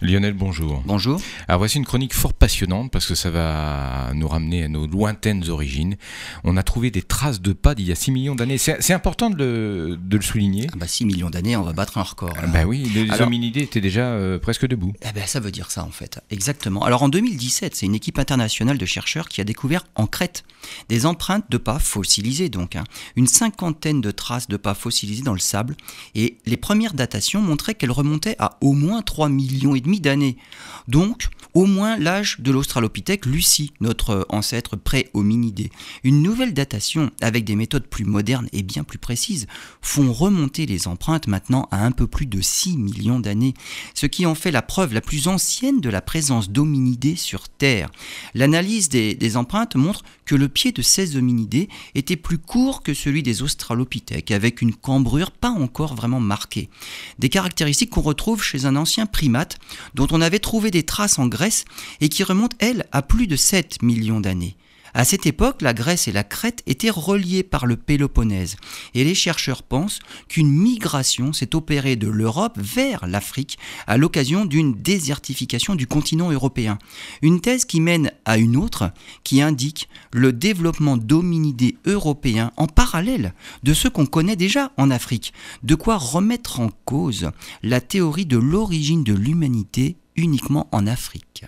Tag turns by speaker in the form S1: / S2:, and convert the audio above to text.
S1: Lionel, bonjour.
S2: Bonjour.
S1: Alors voici une chronique fort passionnante parce que ça va nous ramener à nos lointaines origines. On a trouvé des traces de pas d'il y a 6 millions d'années. C'est important de le, de le souligner.
S2: Ah bah 6 millions d'années, on va battre un record.
S1: Ah bah oui, les hominidés étaient déjà euh, presque debout.
S2: Ben, ça veut dire ça en fait, exactement. Alors en 2017, c'est une équipe internationale de chercheurs qui a découvert en Crète des empreintes de pas fossilisées donc, hein. une cinquantaine de traces de pas fossilisées dans le sable et les premières datations montraient qu'elles remontaient à au moins 3 millions et d'années. Donc, au moins l'âge de l'Australopithèque Lucie, notre ancêtre pré-hominidé. Une nouvelle datation, avec des méthodes plus modernes et bien plus précises, font remonter les empreintes maintenant à un peu plus de 6 millions d'années, ce qui en fait la preuve la plus ancienne de la présence d'hominidés sur Terre. L'analyse des, des, empreintes montre que le pied de ces hominidés était plus court que celui des Australopithèques, avec une cambrure pas encore vraiment marquée. Des caractéristiques qu'on retrouve chez un ancien primate dont on avait trouvé des traces en Grèce et qui remontent, elles, à plus de 7 millions d'années. À cette époque, la Grèce et la Crète étaient reliées par le Péloponnèse, et les chercheurs pensent qu'une migration s'est opérée de l'Europe vers l'Afrique à l'occasion d'une désertification du continent européen. Une thèse qui mène à une autre qui indique le développement d'hominidés européens en parallèle de ceux qu'on connaît déjà en Afrique, de quoi remettre en cause la théorie de l'origine de l'humanité uniquement en Afrique.